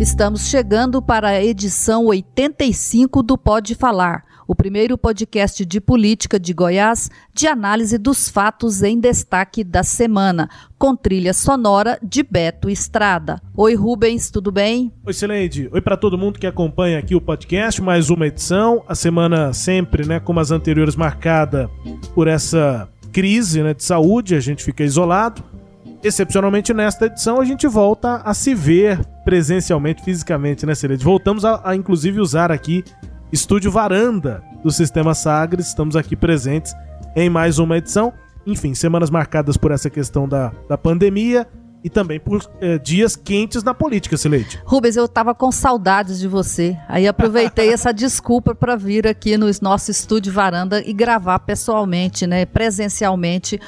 Estamos chegando para a edição 85 do Pode Falar, o primeiro podcast de política de Goiás de análise dos fatos em destaque da semana, com trilha sonora de Beto Estrada. Oi, Rubens, tudo bem? Oi, Sileide. Oi para todo mundo que acompanha aqui o podcast, mais uma edição. A semana sempre, né, como as anteriores, marcada por essa crise né, de saúde, a gente fica isolado. Excepcionalmente nesta edição a gente volta a se ver presencialmente, fisicamente, né, Celede? Voltamos a, a, inclusive usar aqui estúdio varanda do Sistema Sagres, estamos aqui presentes em mais uma edição. Enfim, semanas marcadas por essa questão da, da pandemia, e também por eh, dias quentes na política, Sileide. Rubens, eu estava com saudades de você. Aí aproveitei essa desculpa para vir aqui no nosso estúdio varanda e gravar pessoalmente, né, presencialmente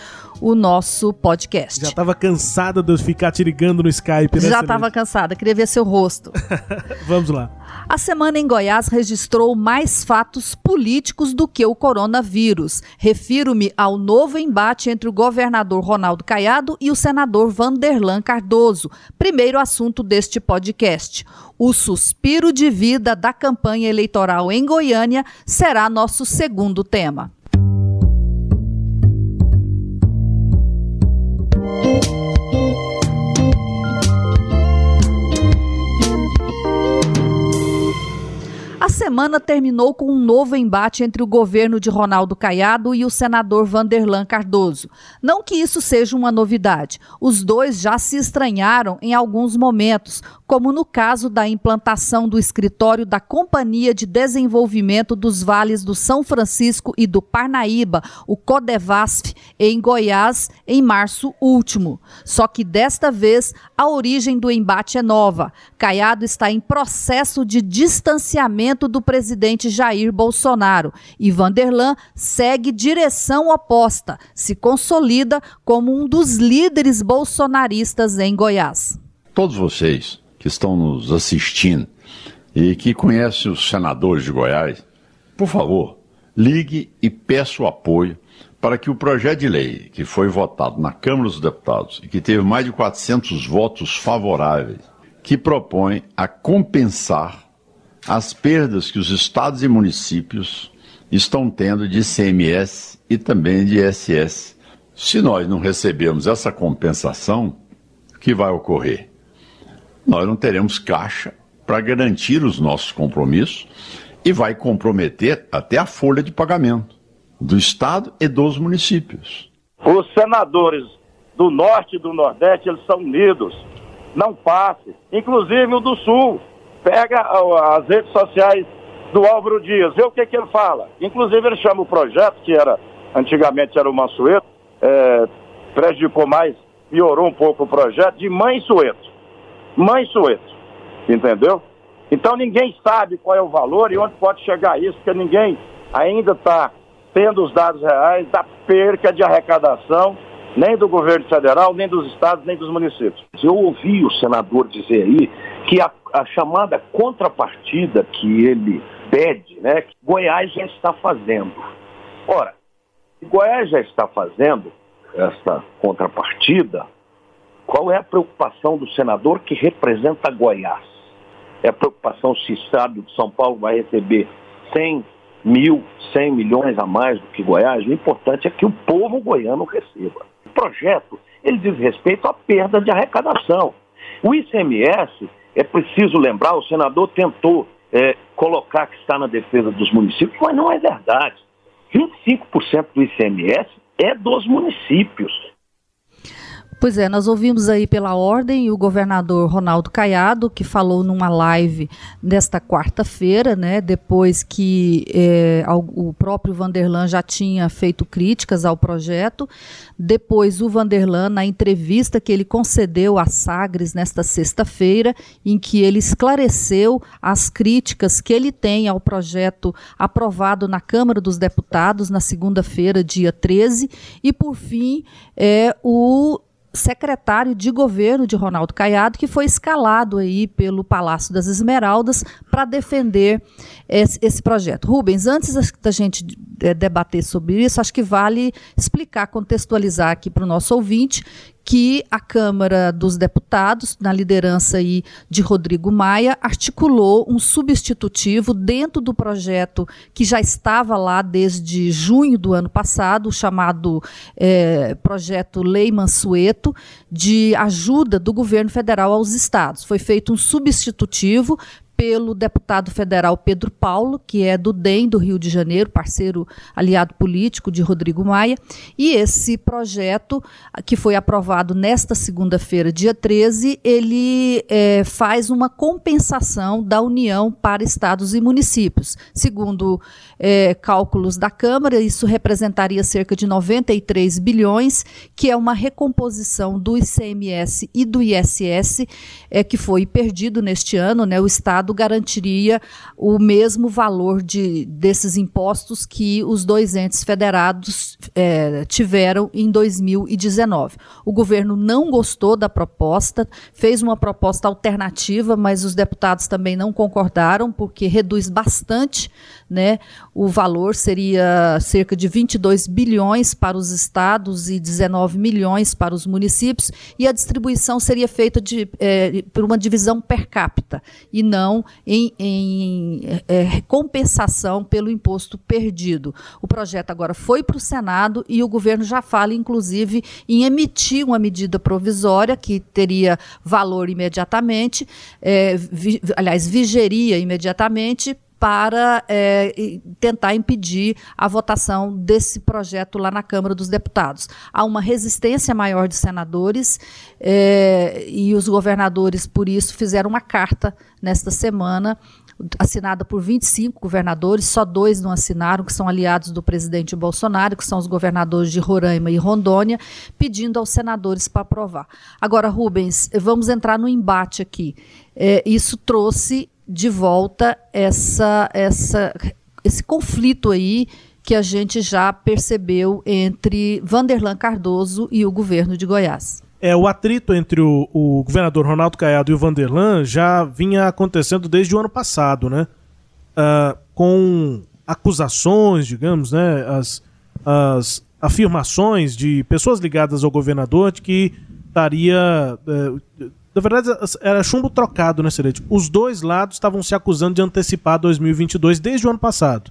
o nosso podcast. Já estava cansada de ficar te ligando no Skype, né? Já estava cansada, queria ver seu rosto. Vamos lá. A semana em Goiás registrou mais fatos políticos do que o coronavírus. Refiro-me ao novo embate entre o governador Ronaldo Caiado e o senador Vanderlan Cardoso, primeiro assunto deste podcast. O suspiro de vida da campanha eleitoral em Goiânia será nosso segundo tema. Thank you. A semana terminou com um novo embate entre o governo de Ronaldo Caiado e o senador Vanderlan Cardoso. Não que isso seja uma novidade. Os dois já se estranharam em alguns momentos, como no caso da implantação do escritório da Companhia de Desenvolvimento dos Vales do São Francisco e do Parnaíba, o Codevasf, em Goiás, em março último. Só que desta vez a origem do embate é nova. Caiado está em processo de distanciamento do presidente Jair Bolsonaro e Vanderlan segue direção oposta, se consolida como um dos líderes bolsonaristas em Goiás. Todos vocês que estão nos assistindo e que conhecem os senadores de Goiás, por favor, ligue e peça o apoio para que o projeto de lei que foi votado na Câmara dos Deputados e que teve mais de 400 votos favoráveis, que propõe a compensar as perdas que os estados e municípios estão tendo de ICMS e também de ISS. Se nós não recebemos essa compensação, o que vai ocorrer? Nós não teremos caixa para garantir os nossos compromissos e vai comprometer até a folha de pagamento do Estado e dos municípios. Os senadores do Norte e do Nordeste, eles são unidos. Não passe. Inclusive o do Sul pega as redes sociais do Álvaro Dias, vê o que, que ele fala. Inclusive ele chama o projeto, que era antigamente era o Mansueto, é, prejudicou mais, piorou um pouco o projeto, de Mãe Sueto. Mãe Sueto, entendeu? Então ninguém sabe qual é o valor e onde pode chegar isso, porque ninguém ainda está tendo os dados reais da perca de arrecadação, nem do governo federal, nem dos estados, nem dos municípios. Eu ouvi o senador dizer aí que a a chamada contrapartida que ele pede, né, que Goiás já está fazendo. Ora, se Goiás já está fazendo essa contrapartida, qual é a preocupação do senador que representa Goiás? É a preocupação se o Estado de São Paulo vai receber 100 mil, 100 milhões a mais do que Goiás? O importante é que o povo goiano receba. Projeto, ele diz respeito à perda de arrecadação. O ICMS é preciso lembrar, o senador tentou é, colocar que está na defesa dos municípios, mas não é verdade. 25% do ICMS é dos municípios. Pois é, nós ouvimos aí pela ordem o governador Ronaldo Caiado, que falou numa live nesta quarta-feira, né, depois que é, o próprio Vanderlan já tinha feito críticas ao projeto. Depois, o Vanderlan, na entrevista que ele concedeu à Sagres nesta sexta-feira, em que ele esclareceu as críticas que ele tem ao projeto aprovado na Câmara dos Deputados na segunda-feira, dia 13. E, por fim, é o secretário de governo de Ronaldo Caiado, que foi escalado aí pelo Palácio das Esmeraldas para defender esse, esse, projeto. Rubens, antes da gente é, debater sobre isso, acho que vale explicar, contextualizar aqui para o nosso ouvinte que a Câmara dos Deputados, na liderança aí de Rodrigo Maia, articulou um substitutivo dentro do projeto que já estava lá desde junho do ano passado, chamado é, Projeto Lei Mansueto, de ajuda do governo federal aos estados. Foi feito um substitutivo pelo deputado federal Pedro Paulo, que é do DEM do Rio de Janeiro, parceiro aliado político de Rodrigo Maia, e esse projeto, que foi aprovado nesta segunda-feira, dia 13, ele é, faz uma compensação da União para estados e municípios. Segundo é, cálculos da Câmara, isso representaria cerca de 93 bilhões, que é uma recomposição do ICMS e do ISS, é, que foi perdido neste ano, né? O Estado Estado garantiria o mesmo valor de, desses impostos que os dois entes federados é, tiveram em 2019. O governo não gostou da proposta, fez uma proposta alternativa, mas os deputados também não concordaram, porque reduz bastante né? O valor seria cerca de 22 bilhões para os estados e 19 milhões para os municípios, e a distribuição seria feita de, é, por uma divisão per capita, e não em, em é, compensação pelo imposto perdido. O projeto agora foi para o Senado e o governo já fala, inclusive, em emitir uma medida provisória que teria valor imediatamente, é, vi, aliás, vigeria imediatamente para é, tentar impedir a votação desse projeto lá na Câmara dos Deputados. Há uma resistência maior de senadores é, e os governadores, por isso, fizeram uma carta nesta semana assinada por 25 governadores, só dois não assinaram, que são aliados do presidente Bolsonaro, que são os governadores de Roraima e Rondônia, pedindo aos senadores para aprovar. Agora, Rubens, vamos entrar no embate aqui. É, isso trouxe de volta essa, essa, esse conflito aí que a gente já percebeu entre Vanderlan Cardoso e o governo de Goiás. É, o atrito entre o, o governador Ronaldo Caiado e o Vanderlan já vinha acontecendo desde o ano passado, né? Uh, com acusações, digamos, né? As, as afirmações de pessoas ligadas ao governador de que estaria uh, na verdade, era chumbo trocado, né, Serete? Os dois lados estavam se acusando de antecipar 2022 desde o ano passado.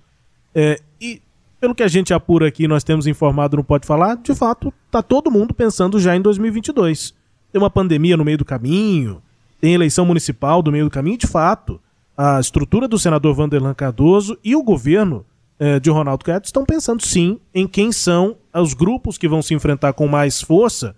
É, e, pelo que a gente apura aqui, nós temos informado no Pode Falar, de fato, tá todo mundo pensando já em 2022. Tem uma pandemia no meio do caminho, tem eleição municipal do meio do caminho, de fato. A estrutura do senador Vanderlan Cardoso e o governo é, de Ronaldo Caiado estão pensando sim em quem são os grupos que vão se enfrentar com mais força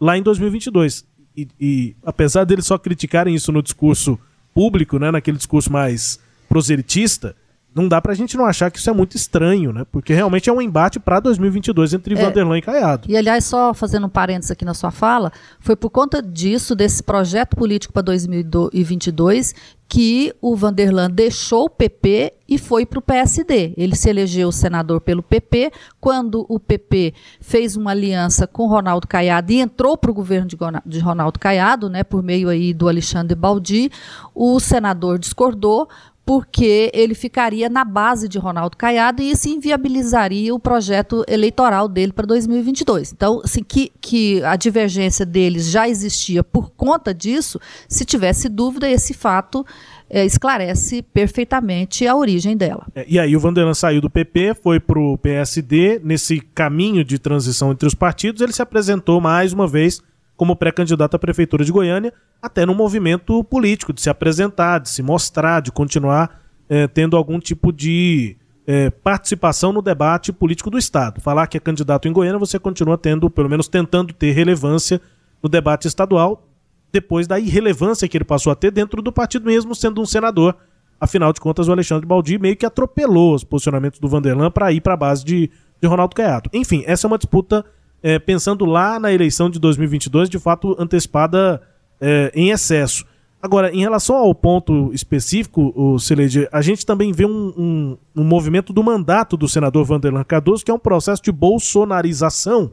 lá em 2022 e, e, apesar deles só criticarem isso no discurso público, né, naquele discurso mais proselitista, não dá pra gente não achar que isso é muito estranho, né? Porque realmente é um embate para 2022 entre é, Vanderlan e Caiado. E aliás, só fazendo um parênteses aqui na sua fala, foi por conta disso, desse projeto político para 2022, que o Vanderlan deixou o PP e foi para o PSD. Ele se elegeu senador pelo PP. Quando o PP fez uma aliança com Ronaldo Caiado e entrou para o governo de Ronaldo Caiado, né, por meio aí do Alexandre Baldi, o senador discordou, porque ele ficaria na base de Ronaldo Caiado e isso inviabilizaria o projeto eleitoral dele para 2022. Então, assim, que, que a divergência deles já existia por conta disso, se tivesse dúvida, esse fato é, esclarece perfeitamente a origem dela. É, e aí o Vanderlan saiu do PP, foi para o PSD, nesse caminho de transição entre os partidos, ele se apresentou mais uma vez como pré-candidato à prefeitura de Goiânia, até no movimento político, de se apresentar, de se mostrar, de continuar é, tendo algum tipo de é, participação no debate político do Estado. Falar que é candidato em Goiânia, você continua tendo, pelo menos tentando ter relevância no debate estadual, depois da irrelevância que ele passou a ter dentro do partido mesmo sendo um senador. Afinal de contas, o Alexandre Baldi meio que atropelou os posicionamentos do Vanderlan para ir para a base de, de Ronaldo Caiado. Enfim, essa é uma disputa, é, pensando lá na eleição de 2022, de fato antecipada é, em excesso. Agora, em relação ao ponto específico, o Celede, a gente também vê um, um, um, movimento do mandato do senador Vanderlan Cardoso, que é um processo de bolsonarização.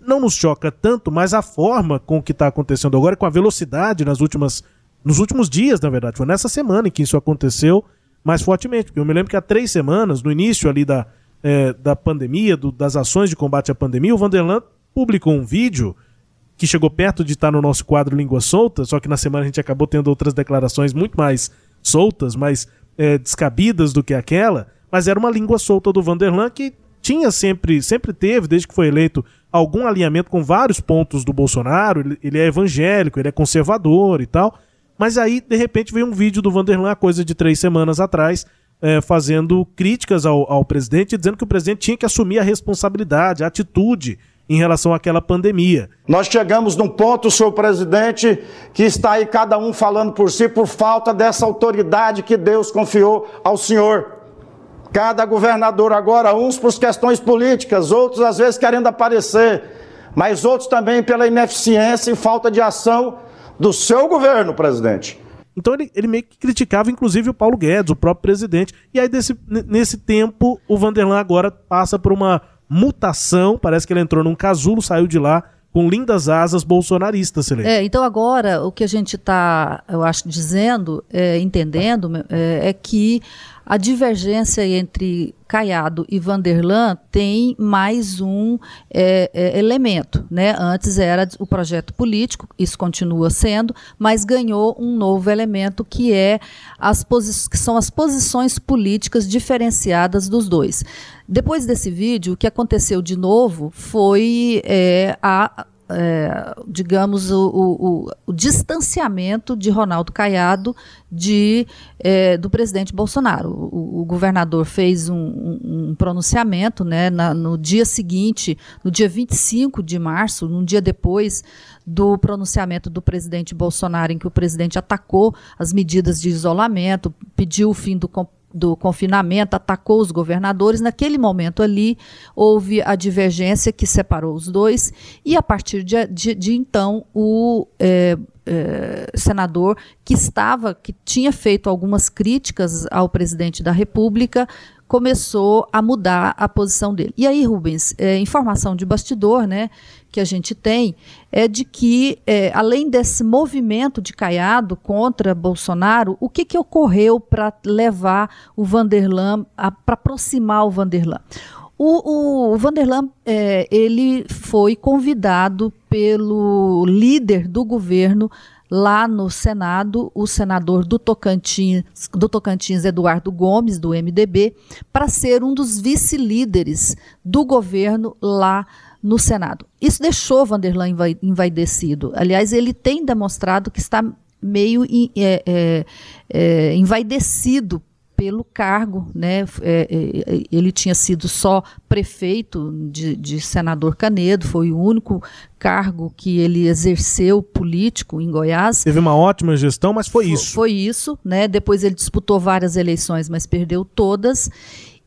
Não nos choca tanto, mas a forma com que está acontecendo agora, com a velocidade nas últimas, nos últimos dias, na verdade, foi nessa semana em que isso aconteceu mais fortemente. Porque eu me lembro que há três semanas, no início ali da, é, da pandemia, do, das ações de combate à pandemia, o Vanderlan publicou um vídeo que chegou perto de estar no nosso quadro Língua Solta, só que na semana a gente acabou tendo outras declarações muito mais soltas, mais é, descabidas do que aquela, mas era uma língua solta do Vanderlan que tinha sempre, sempre teve, desde que foi eleito, algum alinhamento com vários pontos do Bolsonaro. Ele, ele é evangélico, ele é conservador e tal. Mas aí, de repente, veio um vídeo do Vanderlan, coisa de três semanas atrás, é, fazendo críticas ao, ao presidente, dizendo que o presidente tinha que assumir a responsabilidade, a atitude em relação àquela pandemia. Nós chegamos num ponto, senhor presidente, que está aí cada um falando por si por falta dessa autoridade que Deus confiou ao senhor. Cada governador agora, uns por questões políticas, outros às vezes querendo aparecer, mas outros também pela ineficiência e falta de ação do seu governo, presidente. Então ele, ele meio que criticava, inclusive, o Paulo Guedes, o próprio presidente. E aí, desse, nesse tempo, o Vanderlan agora passa por uma mutação. Parece que ele entrou num casulo, saiu de lá com lindas asas bolsonaristas, Celeste. É, então agora o que a gente está, eu acho, dizendo, é, entendendo, é, é, que a divergência entre Caiado e Vanderlan tem mais um é, é, elemento. Né? Antes era o projeto político, isso continua sendo, mas ganhou um novo elemento que, é as que são as posições políticas diferenciadas dos dois. Depois desse vídeo, o que aconteceu de novo foi é, a é, digamos, o, o, o, distanciamento de Ronaldo Caiado de, é, do presidente Bolsonaro. O, o governador fez um, um, um pronunciamento né, na, no dia seguinte, no dia 25 de março, um dia depois do pronunciamento do presidente Bolsonaro, em que o presidente atacou as medidas de isolamento, pediu o fim do do confinamento, atacou os governadores. Naquele momento ali, houve a divergência que separou os dois, e a partir de, de, de então, o é, é, senador que estava, que tinha feito algumas críticas ao presidente da República, começou a mudar a posição dele. E aí, Rubens, é, informação de bastidor, né, que a gente tem, é de que, é, além desse movimento de Caiado contra Bolsonaro, o que, que ocorreu para levar o Vanderlan, para aproximar o Vanderlan? O, o Vanderlan, é, ele foi convidado pelo líder do governo lá no Senado o senador do Tocantins, do Tocantins Eduardo Gomes, do MDB, para ser um dos vice-líderes do governo lá no Senado. Isso deixou Vanderlan envaidecido. Aliás, ele tem demonstrado que está meio é, é, é, envaidecido pelo cargo, né? É, é, ele tinha sido só prefeito de, de, senador Canedo, foi o único cargo que ele exerceu político em Goiás. Teve uma ótima gestão, mas foi, foi isso. Foi isso, né? Depois ele disputou várias eleições, mas perdeu todas.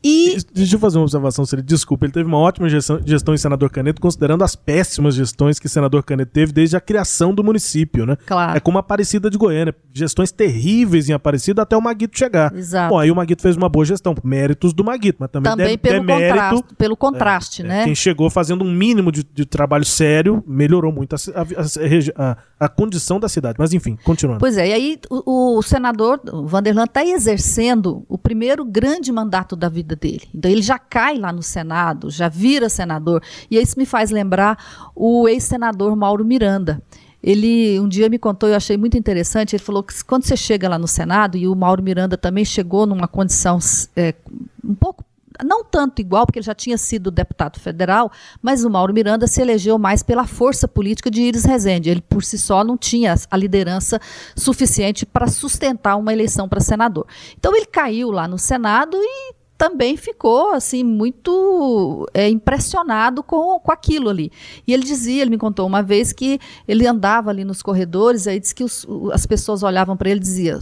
E... Deixa eu fazer uma observação, se ele desculpa. Ele teve uma ótima gestão, gestão em Senador Caneto, considerando as péssimas gestões que Senador Caneto teve desde a criação do município, né? Claro. É como a Aparecida de Goiânia. Gestões terríveis em Aparecida até o Maguito chegar. Exato. Bom, aí o Maguito fez uma boa gestão, méritos do Maguito, mas também, também pelo, demérito, contraste, pelo contraste, é, né? É, quem chegou fazendo um mínimo de, de trabalho sério melhorou muito a, a, a, a, condição da cidade. Mas enfim, continuando. Pois é, e aí o, o senador o Vanderlan está exercendo o primeiro grande mandato da vida dele. Então ele já cai lá no Senado, já vira senador. E isso me faz lembrar o ex-senador Mauro Miranda. Ele um dia me contou, eu achei muito interessante. Ele falou que quando você chega lá no Senado, e o Mauro Miranda também chegou numa condição é, um pouco não tanto igual, porque ele já tinha sido deputado federal, mas o Mauro Miranda se elegeu mais pela força política de Iris Rezende. Ele, por si só, não tinha a liderança suficiente para sustentar uma eleição para senador. Então, ele caiu lá no Senado e também ficou assim muito é, impressionado com, com aquilo ali. E ele dizia, ele me contou uma vez que ele andava ali nos corredores, aí disse que os, as pessoas olhavam para ele e diziam: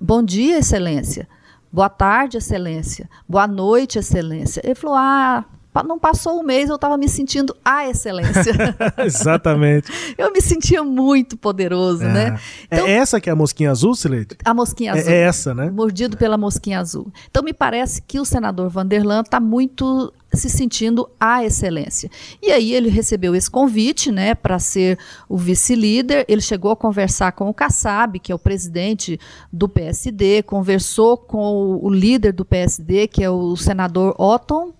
Bom dia, Excelência. Boa tarde, Excelência. Boa noite, Excelência. Ele falou: Ah, não passou um mês, eu estava me sentindo a excelência. Exatamente. eu me sentia muito poderoso, é. né? Então, é essa que é a mosquinha azul, Sileide? A mosquinha é, azul. É, essa, né? Mordido pela mosquinha azul. Então me parece que o senador Vanderlan está muito se sentindo a excelência. E aí ele recebeu esse convite, né, para ser o vice-líder. Ele chegou a conversar com o Kassab, que é o presidente do PSD, conversou com o líder do PSD, que é o senador Otton é,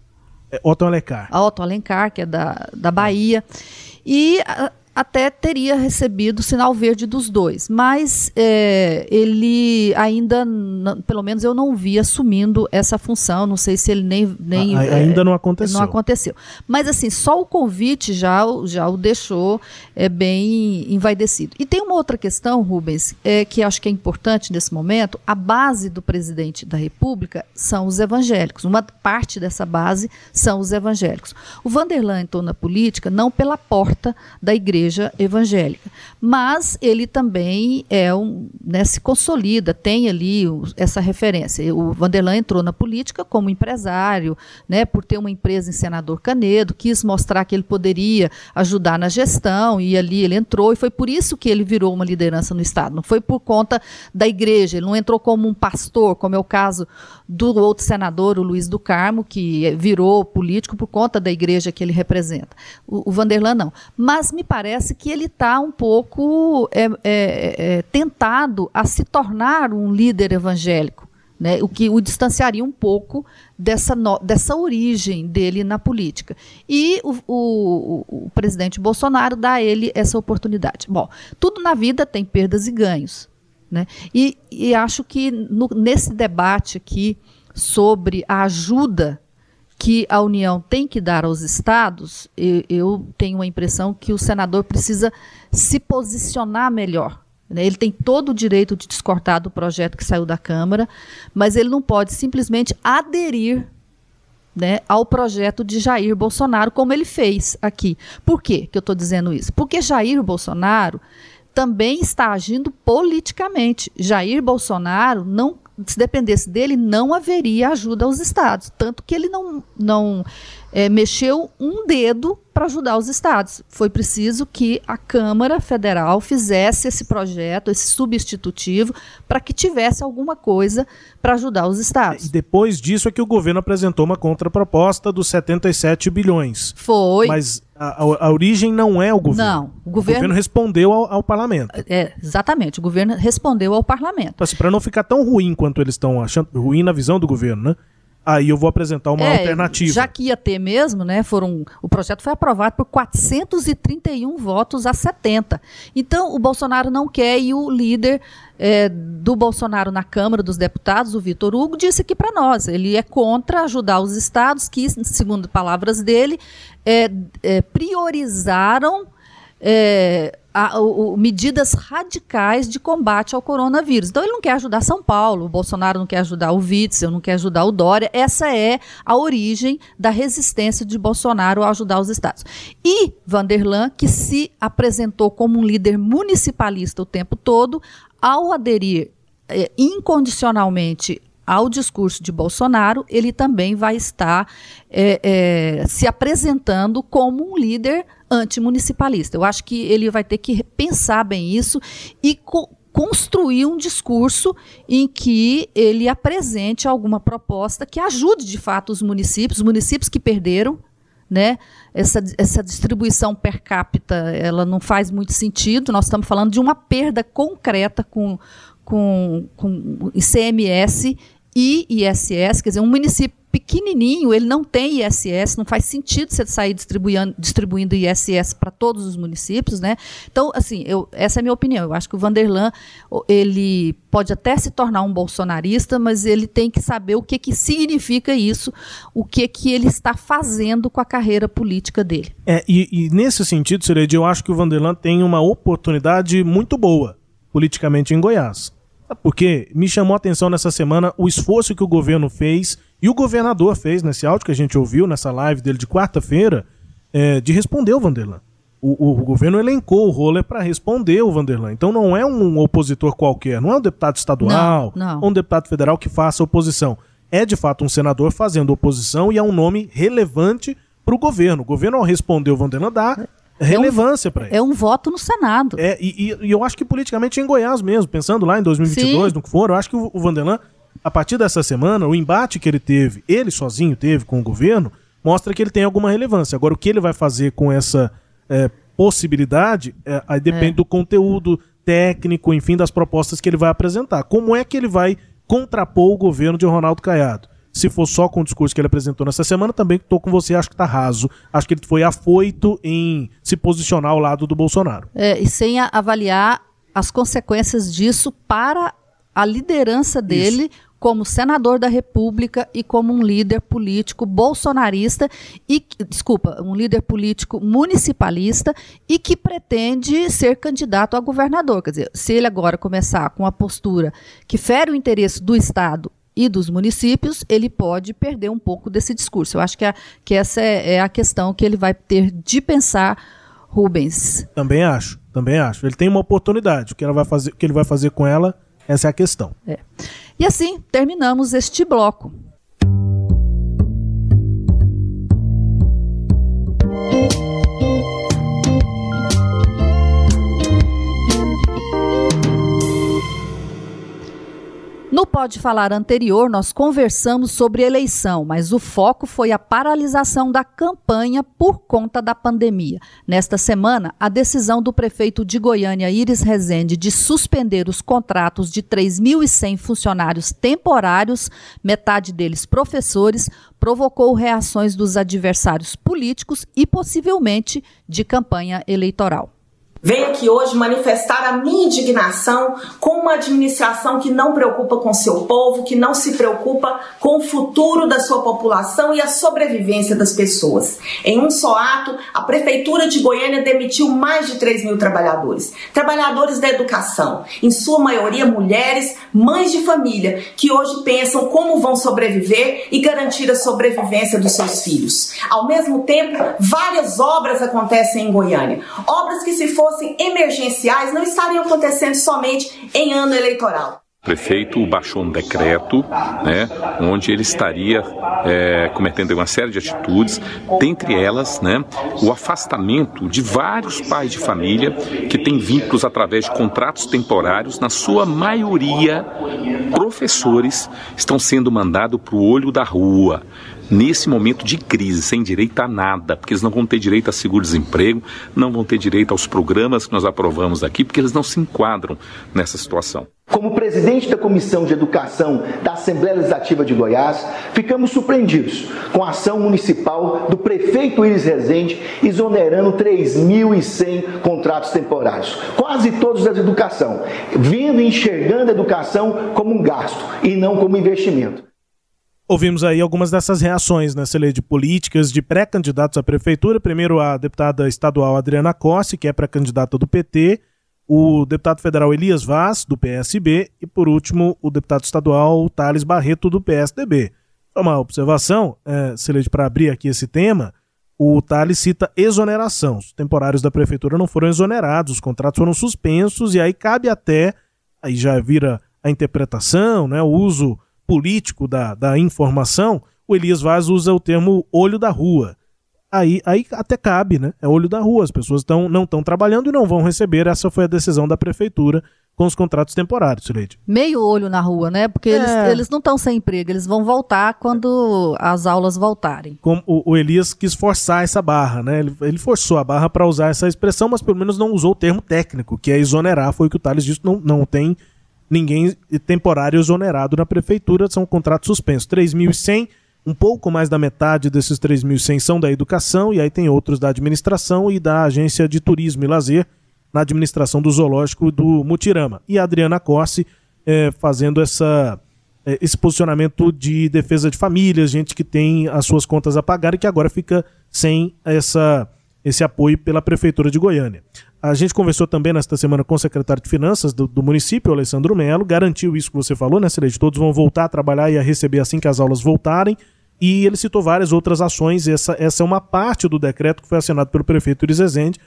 Otto Alencar. Otto Alencar, que é da, da Bahia. E a, até teria recebido sinal verde dos dois, mas é, ele ainda, pelo menos eu não vi assumindo essa função, não sei se ele nem... nem a, ainda é, não aconteceu. Não aconteceu. Mas assim, só o convite já, já o deixou é, bem envaidecido. E tem uma outra questão, Rubens, é, que acho que é importante nesse momento, a base do presidente da República são os evangélicos, uma parte dessa base são os evangélicos. O Vanderlan entrou na política não pela porta da igreja, igreja evangélica. Mas ele também é um, né, se consolida, tem ali essa referência. O Vanderlan entrou na política como empresário, né, por ter uma empresa em Senador Canedo, quis mostrar que ele poderia ajudar na gestão, e ali ele entrou, e foi por isso que ele virou uma liderança no Estado. Não foi por conta da igreja, ele não entrou como um pastor, como é o caso do outro senador, o Luiz do Carmo, que virou político por conta da igreja que ele representa. O, o Vanderlan não. Mas me parece que ele está um pouco é, é, é, tentado a se tornar um líder evangélico. Né, o que o distanciaria um pouco dessa, no, dessa origem dele na política. E o, o, o, presidente Bolsonaro dá a ele essa oportunidade. Bom, tudo na vida tem perdas e ganhos. Né? E, e acho que no, nesse debate aqui sobre a ajuda que a União tem que dar aos estados, eu, eu tenho a impressão que o senador precisa se posicionar melhor. Né? Ele tem todo o direito de discordar do projeto que saiu da Câmara, mas ele não pode simplesmente aderir né, ao projeto de Jair Bolsonaro, como ele fez aqui. Por quê que eu estou dizendo isso? Porque Jair Bolsonaro também está agindo politicamente. Jair Bolsonaro não se dependesse dele, não haveria ajuda aos estados. Tanto que ele não, não é, mexeu um dedo para ajudar os estados. Foi preciso que a Câmara Federal fizesse esse projeto, esse substitutivo, para que tivesse alguma coisa para ajudar os estados. E depois disso é que o governo apresentou uma contraproposta dos 77 bilhões. Foi. Mas a, a, origem não é o governo. Não, o governo, o governo respondeu ao, ao, parlamento. É, exatamente, o governo respondeu ao parlamento. Assim, para não ficar tão ruim quanto eles estão achando, ruim na visão do governo, né? Aí eu vou apresentar uma é, alternativa. Já que ia ter mesmo, né? Foram, o projeto foi aprovado por 431 votos a 70. Então, o Bolsonaro não quer e o líder é, do Bolsonaro na Câmara dos Deputados, o Vitor Hugo, disse aqui para nós. Ele é contra ajudar os estados que, segundo palavras dele, é, é priorizaram é, a, o, medidas radicais de combate ao coronavírus. Então ele não quer ajudar São Paulo, o Bolsonaro não quer ajudar o Witzel, não quer ajudar o Dória. Essa é a origem da resistência de Bolsonaro a ajudar os estados. E Vanderlan, que se apresentou como um líder municipalista o tempo todo, ao aderir é, incondicionalmente ao discurso de Bolsonaro, ele também vai estar é, é, se apresentando como um líder antimunicipalista. Eu acho que ele vai ter que pensar bem isso e co construir um discurso em que ele apresente alguma proposta que ajude de fato os municípios, os municípios que perderam, né? Essa, essa distribuição per capita, ela não faz muito sentido. Nós estamos falando de uma perda concreta com, com, com ICMS e ISS, quer dizer, um município pequenininho, ele não tem ISS, não faz sentido você sair distribuindo, distribuindo ISS para todos os municípios, né? Então, assim, eu, essa é a minha opinião. Eu acho que o Vanderlan, ele pode até se tornar um bolsonarista, mas ele tem que saber o que, que significa isso, o que, que ele está fazendo com a carreira política dele. É, e, e nesse sentido, Sireide, eu acho que o Vanderlan tem uma oportunidade muito boa politicamente em Goiás Porque me chamou a atenção nessa semana o esforço que o governo fez e o governador fez nesse áudio que a gente ouviu, nessa live dele de quarta-feira, é, de responder o Vanderlan. O, o, o, governo elencou o Roller para responder o Vanderlan. Então não é um opositor qualquer, não é um deputado estadual não, não. ou um deputado federal que faça oposição. É de fato um senador fazendo oposição e é um nome relevante para o governo. O governo, ao responder o Vanderlan, dá relevância é um, para ele. É um voto no Senado. É, e, e, eu acho que politicamente em Goiás mesmo, pensando lá em 2022, Sim. no que for, eu acho que o, o Vanderlan, a partir dessa semana, o embate que ele teve, ele sozinho teve com o governo, mostra que ele tem alguma relevância. Agora, o que ele vai fazer com essa é, possibilidade, é, aí depende é. do conteúdo técnico, enfim, das propostas que ele vai apresentar. Como é que ele vai contrapor o governo de Ronaldo Caiado? Se for só com o discurso que ele apresentou nessa semana, também estou com você, acho que está raso. Acho que ele foi afoito em se posicionar ao lado do Bolsonaro. É, e sem avaliar as consequências disso para a liderança dele Isso como senador da República e como um líder político bolsonarista e desculpa, um líder político municipalista e que pretende ser candidato a governador. Quer dizer, se ele agora começar com a postura que fere o interesse do Estado e dos municípios, ele pode perder um pouco desse discurso. Eu acho que, a, que essa é, é a questão que ele vai ter de pensar, Rubens. Também acho, também acho. Ele tem uma oportunidade. O que, ela vai fazer, o que ele vai fazer com ela, essa é a questão. É. E assim terminamos este bloco. No Pode Falar anterior, nós conversamos sobre eleição, mas o foco foi a paralisação da campanha por conta da pandemia. Nesta semana, a decisão do prefeito de Goiânia, Iris Rezende, de suspender os contratos de 3.100 funcionários temporários, metade deles professores, provocou reações dos adversários políticos e possivelmente de campanha eleitoral. Venho aqui hoje manifestar a minha indignação com uma administração que não preocupa com seu povo, que não se preocupa com o futuro da sua população e a sobrevivência das pessoas. Em um só ato, a Prefeitura de Goiânia demitiu mais de 3 mil trabalhadores. Trabalhadores da educação, em sua maioria mulheres, mães de família, que hoje pensam como vão sobreviver e garantir a sobrevivência dos seus filhos. Ao mesmo tempo, várias obras acontecem em Goiânia. Obras que, se for fossem emergenciais não estariam acontecendo somente em ano eleitoral. Prefeito baixou um decreto, né, onde ele estaria é, cometendo uma série de atitudes, dentre elas, né, o afastamento de vários pais de família que têm vínculos através de contratos temporários, na sua maioria, professores estão sendo mandados para o olho da rua nesse momento de crise, sem direito a nada, porque eles não vão ter direito a seguro-desemprego, não vão ter direito aos programas que nós aprovamos aqui, porque eles não se enquadram nessa situação. Como presidente da Comissão de Educação da Assembleia Legislativa de Goiás, ficamos surpreendidos com a ação municipal do prefeito Iris Rezende exonerando 3.100 contratos temporários, quase todos da educação, vendo e enxergando a educação como um gasto e não como investimento. Ouvimos aí algumas dessas reações nessa lei de políticas de pré-candidatos à prefeitura. Primeiro, a deputada estadual Adriana Cosse, que é pré-candidata do PT, o deputado federal Elias Vaz, do PSB, e por último, o deputado estadual Thales Barreto, do PSDB. Uma observação, é, Celede, para abrir aqui esse tema, o Thales cita exoneração. Os temporários da prefeitura não foram exonerados, os contratos foram suspensos, e aí cabe até, aí já vira a interpretação, né, o uso político da, da informação, o Elias Vaz usa o termo olho da rua. Aí, aí até cabe, né? É olho da rua. As pessoas tão, não estão trabalhando e não vão receber. Essa foi a decisão da prefeitura com os contratos temporários, Leite. Meio olho na rua, né? Porque é. eles, eles não estão sem emprego, eles vão voltar quando as aulas voltarem. Como o, o Elias quis forçar essa barra, né? Ele, ele forçou a barra para usar essa expressão, mas pelo menos não usou o termo técnico, que é exonerar. Foi o que o Thales disse, não, não tem ninguém temporário exonerado na prefeitura, são contratos suspensos. 3.100, um pouco mais da metade desses 3.100 são da educação, e aí tem outros da administração e da agência de turismo e lazer, na administração do zoológico do Mutirama. E a Adriana Corse é, fazendo essa, é, esse posicionamento de defesa de famílias, gente que tem as suas contas a pagar e que agora fica sem essa esse apoio pela Prefeitura de Goiânia. A gente conversou também nesta semana com o secretário de Finanças do, do município, Alessandro Melo, garantiu isso que você falou, né, Celeste? Todos vão voltar a trabalhar e a receber assim que as aulas voltarem. E ele citou várias outras ações. Essa, essa é uma parte do decreto que foi assinado pelo prefeito Iris Rezende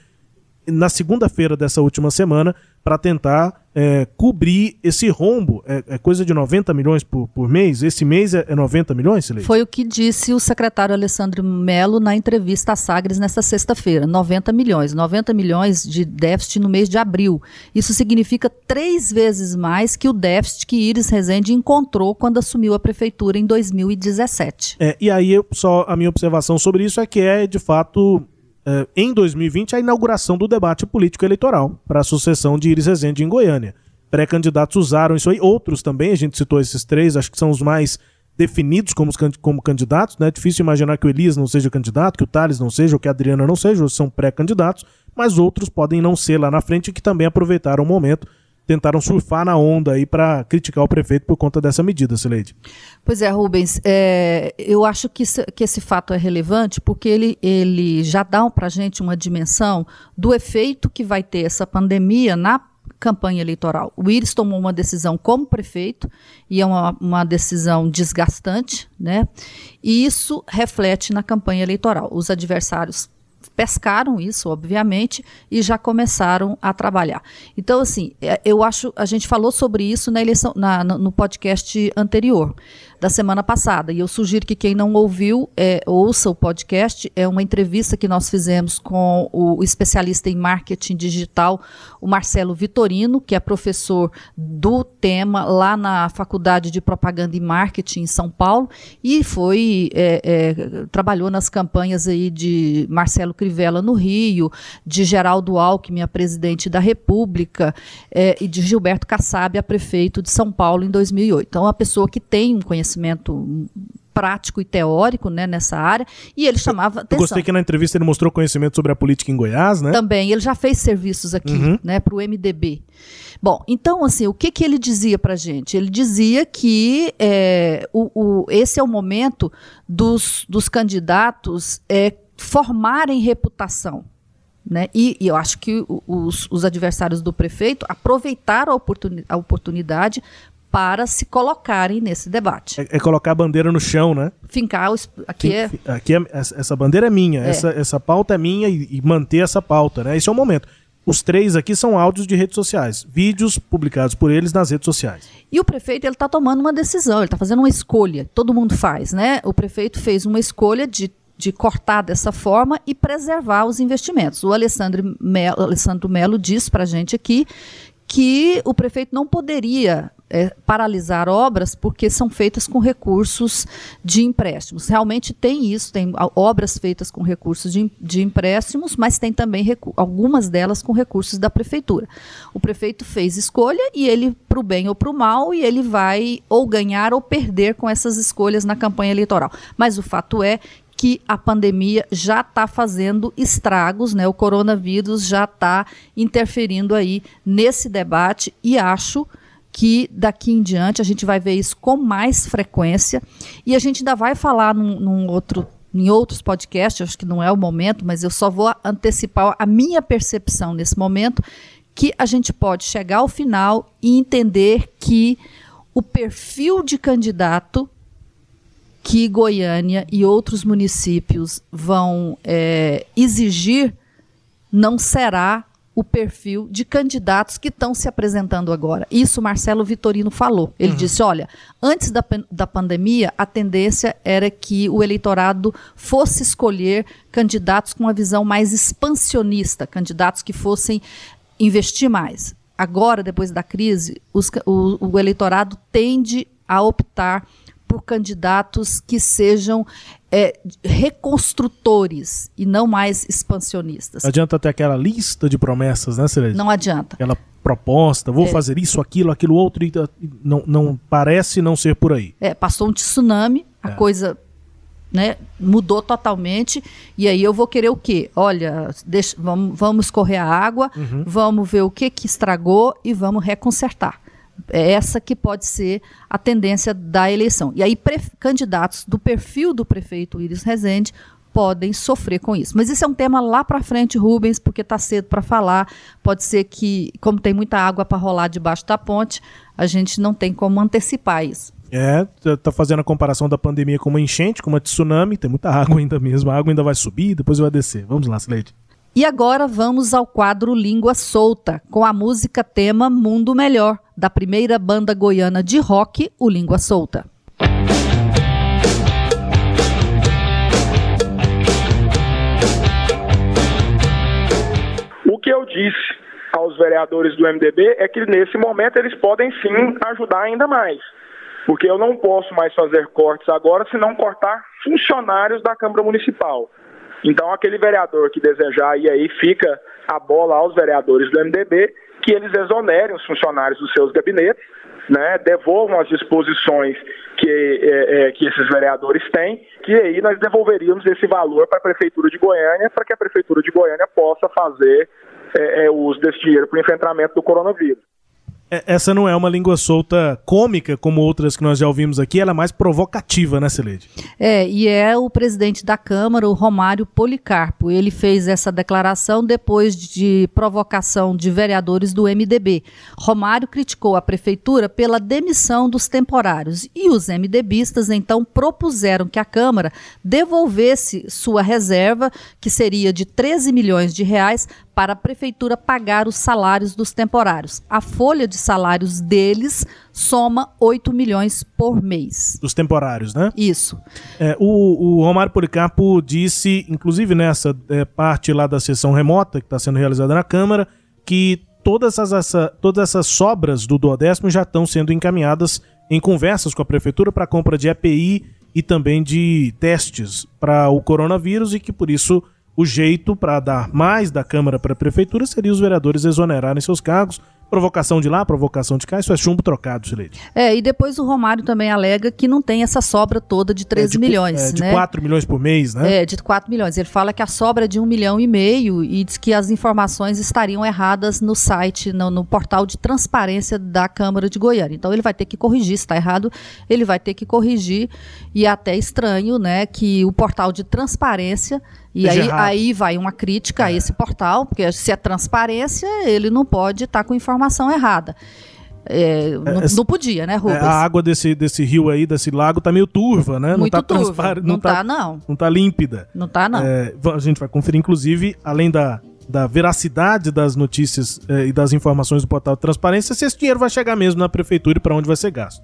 na segunda-feira dessa última semana para tentar é, cobrir esse rombo. É, é, coisa de 90 milhões por, por mês? Esse mês é, é 90 milhões, Silêncio? Foi o que disse o secretário Alessandro Melo na entrevista à Sagres nesta sexta-feira. 90 milhões. 90 milhões de déficit no mês de abril. Isso significa três vezes mais que o déficit que Iris Rezende encontrou quando assumiu a prefeitura em 2017. É, e aí, só a minha observação sobre isso é que é, de fato, uh, em 2020 a inauguração do debate político eleitoral para a sucessão de Iris Rezende em Goiânia. Pré-candidatos usaram isso aí, outros também, a gente citou esses três, acho que são os mais definidos como, como candidatos, né? Difícil imaginar que o Elias não seja candidato, que o Thales não seja, ou que a Adriana não seja, ou são pré-candidatos, mas outros podem não ser lá na frente que também aproveitaram o momento tentaram surfar na onda aí para criticar o prefeito por conta dessa medida, Sileide. Pois é, Rubens, é, eu acho que, que esse fato é relevante porque ele, ele já dá para a gente uma dimensão do efeito que vai ter essa pandemia na campanha eleitoral. O Iris tomou uma decisão como prefeito e é uma, uma decisão desgastante, né? E isso reflete na campanha eleitoral. Os adversários pescaram isso, obviamente, e já começaram a trabalhar. Então, assim, é, eu acho, a gente falou sobre isso na eleição, na, no podcast anterior da semana passada. E eu sugiro que quem não ouviu, é, ouça o podcast. É uma entrevista que nós fizemos com o especialista em marketing digital, o Marcelo Vitorino, que é professor do tema lá na Faculdade de Propaganda e Marketing em São Paulo, e foi é, é, trabalhou nas campanhas aí de Marcelo Crivella no Rio, de Geraldo Alckmin, a presidente da República, é, e de Gilberto Kassab, a prefeito de São Paulo em 2008. Então, é uma pessoa que tem um conhecimento conhecimento prático e teórico né, nessa área, e ele chamava atenção. Eu gostei que na entrevista ele mostrou conhecimento sobre a política em Goiás, né? Também, ele já fez serviços aqui, uhum. né, para o MDB. Bom, então, assim, o que, que ele dizia para gente? Ele dizia que é, o, o, esse é o momento dos, dos candidatos é, formarem reputação. Né? E, e, eu acho que os, os, adversários do prefeito aproveitaram a, oportuni a oportunidade para se colocarem nesse debate. É, é, colocar a bandeira no chão, né? Fincar os, aqui é aqui é essa bandeira é minha, é. essa essa pauta é minha e, e, manter essa pauta, né? Esse é o momento. Os três aqui são áudios de redes sociais, vídeos publicados por eles nas redes sociais. E o prefeito ele está tomando uma decisão, ele está fazendo uma escolha. Todo mundo faz, né? O prefeito fez uma escolha de de cortar dessa forma e preservar os investimentos. O Alessandro Melo, Alessandro Melo diz para a gente aqui que o prefeito não poderia é, paralisar obras porque são feitas com recursos de empréstimos. Realmente tem isso, tem obras feitas com recursos de, de empréstimos, mas tem também algumas delas com recursos da prefeitura. O prefeito fez escolha e ele, para o bem ou para o mal, e ele vai ou ganhar ou perder com essas escolhas na campanha eleitoral. Mas o fato é que a pandemia já está fazendo estragos, né? O coronavírus já está interferindo aí nesse debate e acho que daqui em diante a gente vai ver isso com mais frequência e a gente ainda vai falar num, num outro em outros podcasts, acho que não é o momento, mas eu só vou antecipar a minha percepção nesse momento, que a gente pode chegar ao final e entender que o perfil de candidato que Goiânia e outros municípios vão é, exigir não será o perfil de candidatos que estão se apresentando agora. Isso Marcelo Vitorino falou. Ele uhum. disse: olha, antes da, da pandemia, a tendência era que o eleitorado fosse escolher candidatos com uma visão mais expansionista, candidatos que fossem investir mais. Agora, depois da crise, os, o, o eleitorado tende a optar por candidatos que sejam é, reconstrutores e não mais expansionistas. Não adianta ter aquela lista de promessas, né, Celeste? Não adianta. Aquela proposta, vou é. fazer isso, aquilo, aquilo outro, e não, não parece não ser por aí. É, passou um tsunami, a é. coisa né, mudou totalmente. E aí eu vou querer o quê? Olha, deixa, vamos, vamos correr a água, uhum. vamos ver o que, que estragou e vamos reconsertar. É essa que pode ser a tendência da eleição. E aí, candidatos do perfil do prefeito Iris Rezende podem sofrer com isso. Mas isso é um tema lá para frente, Rubens, porque está cedo para falar. Pode ser que, como tem muita água para rolar debaixo da ponte, a gente não tem como antecipar isso. É, tá fazendo a comparação da pandemia com uma enchente, com uma tsunami, tem muita água ainda mesmo, a água ainda vai subir, depois vai descer. Vamos lá, Sileide. E agora vamos ao quadro Língua Solta, com a música tema Mundo Melhor, da primeira banda goiana de rock, o Língua Solta. O que eu disse aos vereadores do MDB é que nesse momento eles podem sim ajudar ainda mais. Porque eu não posso mais fazer cortes agora se não cortar funcionários da Câmara Municipal. Então aquele vereador que desejar ir aí fica a bola aos vereadores do MDB que eles exonerem os funcionários dos seus gabinetes, né, devolvam as disposições que, é, é, que esses vereadores têm, que aí nós devolveríamos esse valor para a Prefeitura de Goiânia, para que a Prefeitura de Goiânia possa fazer é, é uso desse dinheiro para o enfrentamento do coronavírus. É, essa não é uma língua solta cômica, como outras que nós já ouvimos aqui, ela é mais provocativa, né, Celede? É, e é o presidente da Câmara, o Romário Policarpo. Ele fez essa declaração depois de provocação de vereadores do MDB. Romário criticou a prefeitura pela demissão dos temporários e os MDBistas então propuseram que a Câmara devolvesse sua reserva, que seria de 13 milhões de reais, para a prefeitura pagar os salários dos temporários. A folha de salários deles soma 8 milhões por mês. Dos temporários, né? Isso. É, o, o Romário Policarpo disse, inclusive nessa é, parte lá da sessão remota que está sendo realizada na Câmara, que todas, as, essa, todas essas sobras do duodécimo já estão sendo encaminhadas em conversas com a prefeitura para compra de EPI e também de testes para o coronavírus e que por isso o jeito para dar mais da Câmara para a Prefeitura seria os vereadores exonerarem seus cargos. Provocação de lá, provocação de cá, isso é chumbo trocado, Sileide. É, e depois o Romário também alega que não tem essa sobra toda de 13 é, de, milhões. É, de né? 4 milhões por mês, né? É, de 4 milhões. Ele fala que a sobra é de 1 milhão e meio e diz que as informações estariam erradas no site, no, no portal de transparência da Câmara de Goiânia. Então ele vai ter que corrigir, se está errado, ele vai ter que corrigir. E é até estranho, né, que o portal de transparência e aí, aí vai uma crítica é. a esse portal, porque se é transparência, ele não pode estar tá com informação errada. É, é, não, não, podia, né, Rubens? É, a água desse, desse rio aí, desse lago, tá meio turva, né? Muito não tá transparente. Não, não tá, tá, não. Não tá límpida. Não tá, não. É, a gente vai conferir, inclusive, além da, da veracidade das notícias é, e das informações do portal de transparência, se esse dinheiro vai chegar mesmo na prefeitura e para onde vai ser gasto.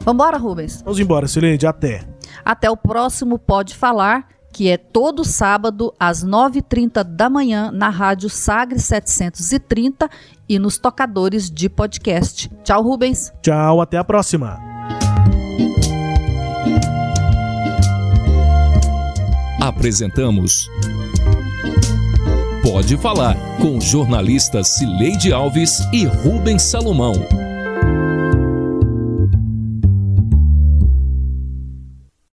Vambora, Rubens. Vamos embora, Silene, até. Até o próximo Pode Falar que é todo sábado às 9h30 da manhã na Rádio Sagre 730 e nos tocadores de podcast. Tchau, Rubens. Tchau, até a próxima. Apresentamos Pode Falar com jornalistas Cileide Alves e Rubens Salomão.